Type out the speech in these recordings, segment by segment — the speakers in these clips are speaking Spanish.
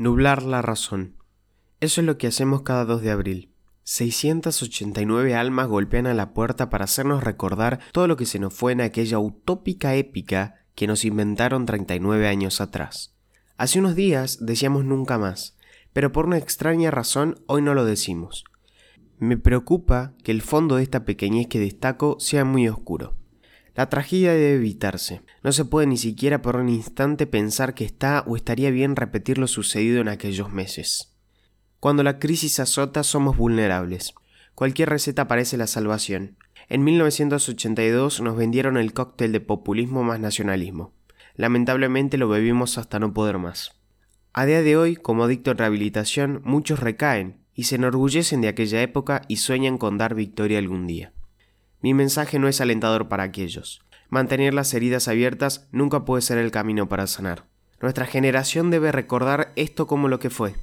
Nublar la razón. Eso es lo que hacemos cada 2 de abril. 689 almas golpean a la puerta para hacernos recordar todo lo que se nos fue en aquella utópica épica que nos inventaron 39 años atrás. Hace unos días decíamos nunca más, pero por una extraña razón hoy no lo decimos. Me preocupa que el fondo de esta pequeñez que destaco sea muy oscuro. La tragedia debe evitarse. No se puede ni siquiera por un instante pensar que está o estaría bien repetir lo sucedido en aquellos meses. Cuando la crisis azota somos vulnerables. Cualquier receta parece la salvación. En 1982 nos vendieron el cóctel de populismo más nacionalismo. Lamentablemente lo bebimos hasta no poder más. A día de hoy, como adicto en rehabilitación, muchos recaen y se enorgullecen de aquella época y sueñan con dar victoria algún día. Mi mensaje no es alentador para aquellos. Mantener las heridas abiertas nunca puede ser el camino para sanar. Nuestra generación debe recordar esto como lo que fue,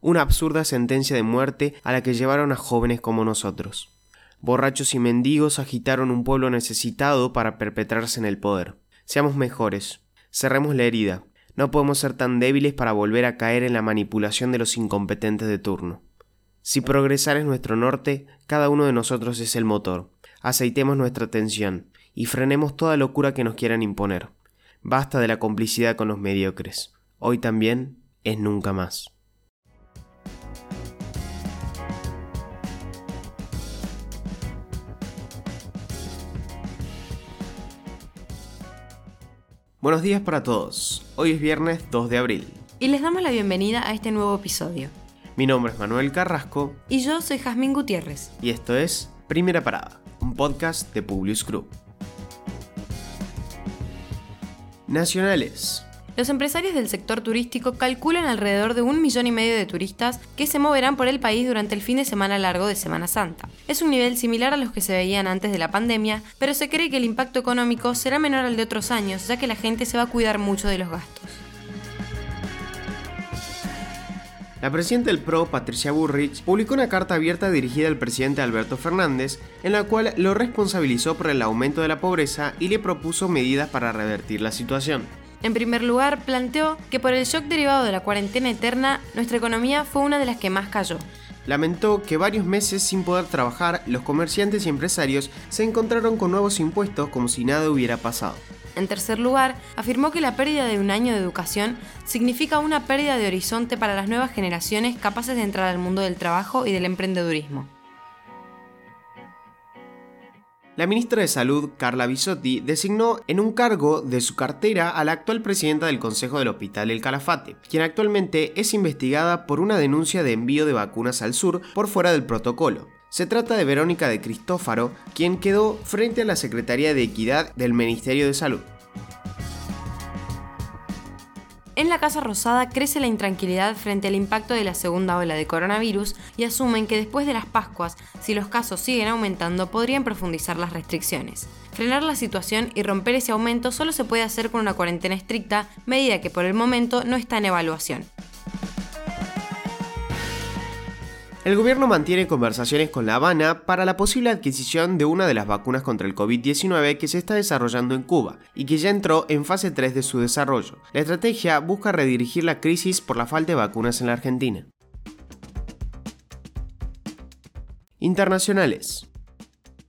una absurda sentencia de muerte a la que llevaron a jóvenes como nosotros. Borrachos y mendigos agitaron un pueblo necesitado para perpetrarse en el poder. Seamos mejores, cerremos la herida. No podemos ser tan débiles para volver a caer en la manipulación de los incompetentes de turno. Si progresar es nuestro norte, cada uno de nosotros es el motor aceitemos nuestra atención y frenemos toda locura que nos quieran imponer. Basta de la complicidad con los mediocres. Hoy también es nunca más. Buenos días para todos. Hoy es viernes 2 de abril. Y les damos la bienvenida a este nuevo episodio. Mi nombre es Manuel Carrasco. Y yo soy Jazmín Gutiérrez. Y esto es Primera Parada un podcast de Publius Group. Nacionales. Los empresarios del sector turístico calculan alrededor de un millón y medio de turistas que se moverán por el país durante el fin de semana largo de Semana Santa. Es un nivel similar a los que se veían antes de la pandemia, pero se cree que el impacto económico será menor al de otros años, ya que la gente se va a cuidar mucho de los gastos. La presidenta del PRO, Patricia Burrich, publicó una carta abierta dirigida al presidente Alberto Fernández, en la cual lo responsabilizó por el aumento de la pobreza y le propuso medidas para revertir la situación. En primer lugar, planteó que por el shock derivado de la cuarentena eterna, nuestra economía fue una de las que más cayó. Lamentó que varios meses sin poder trabajar, los comerciantes y empresarios se encontraron con nuevos impuestos como si nada hubiera pasado. En tercer lugar, afirmó que la pérdida de un año de educación significa una pérdida de horizonte para las nuevas generaciones capaces de entrar al mundo del trabajo y del emprendedurismo. La ministra de Salud, Carla Bisotti, designó en un cargo de su cartera a la actual presidenta del Consejo del Hospital El Calafate, quien actualmente es investigada por una denuncia de envío de vacunas al sur por fuera del protocolo. Se trata de Verónica de Cristófaro, quien quedó frente a la Secretaría de Equidad del Ministerio de Salud. En la Casa Rosada crece la intranquilidad frente al impacto de la segunda ola de coronavirus y asumen que después de las Pascuas, si los casos siguen aumentando, podrían profundizar las restricciones. Frenar la situación y romper ese aumento solo se puede hacer con una cuarentena estricta, medida que por el momento no está en evaluación. El gobierno mantiene conversaciones con La Habana para la posible adquisición de una de las vacunas contra el COVID-19 que se está desarrollando en Cuba y que ya entró en fase 3 de su desarrollo. La estrategia busca redirigir la crisis por la falta de vacunas en la Argentina. Internacionales.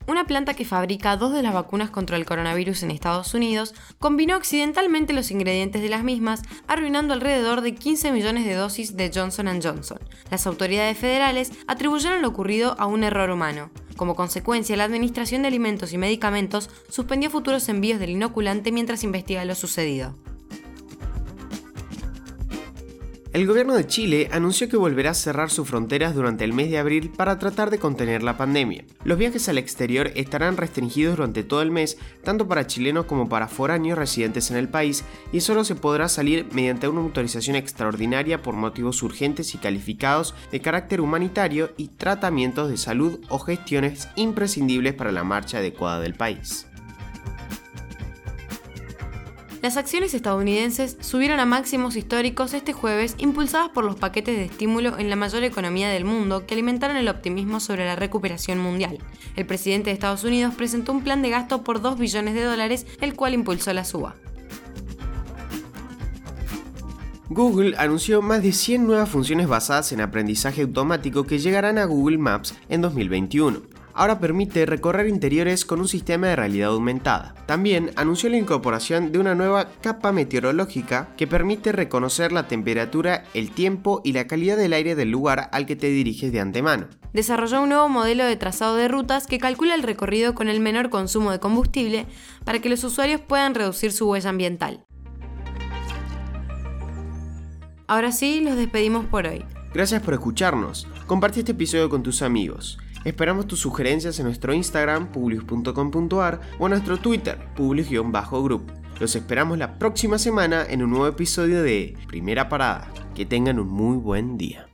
Una planta que fabrica dos de las vacunas contra el coronavirus en Estados Unidos combinó accidentalmente los ingredientes de las mismas, arruinando alrededor de 15 millones de dosis de Johnson Johnson. Las autoridades federales atribuyeron lo ocurrido a un error humano. Como consecuencia, la Administración de Alimentos y Medicamentos suspendió futuros envíos del inoculante mientras investiga lo sucedido. El gobierno de Chile anunció que volverá a cerrar sus fronteras durante el mes de abril para tratar de contener la pandemia. Los viajes al exterior estarán restringidos durante todo el mes, tanto para chilenos como para foráneos residentes en el país, y solo se podrá salir mediante una autorización extraordinaria por motivos urgentes y calificados de carácter humanitario y tratamientos de salud o gestiones imprescindibles para la marcha adecuada del país. Las acciones estadounidenses subieron a máximos históricos este jueves impulsadas por los paquetes de estímulo en la mayor economía del mundo que alimentaron el optimismo sobre la recuperación mundial. El presidente de Estados Unidos presentó un plan de gasto por 2 billones de dólares, el cual impulsó la suba. Google anunció más de 100 nuevas funciones basadas en aprendizaje automático que llegarán a Google Maps en 2021. Ahora permite recorrer interiores con un sistema de realidad aumentada. También anunció la incorporación de una nueva capa meteorológica que permite reconocer la temperatura, el tiempo y la calidad del aire del lugar al que te diriges de antemano. Desarrolló un nuevo modelo de trazado de rutas que calcula el recorrido con el menor consumo de combustible para que los usuarios puedan reducir su huella ambiental. Ahora sí, los despedimos por hoy. Gracias por escucharnos. Comparte este episodio con tus amigos. Esperamos tus sugerencias en nuestro Instagram, publius.com.ar o en nuestro Twitter, publius-group. Los esperamos la próxima semana en un nuevo episodio de Primera Parada. Que tengan un muy buen día.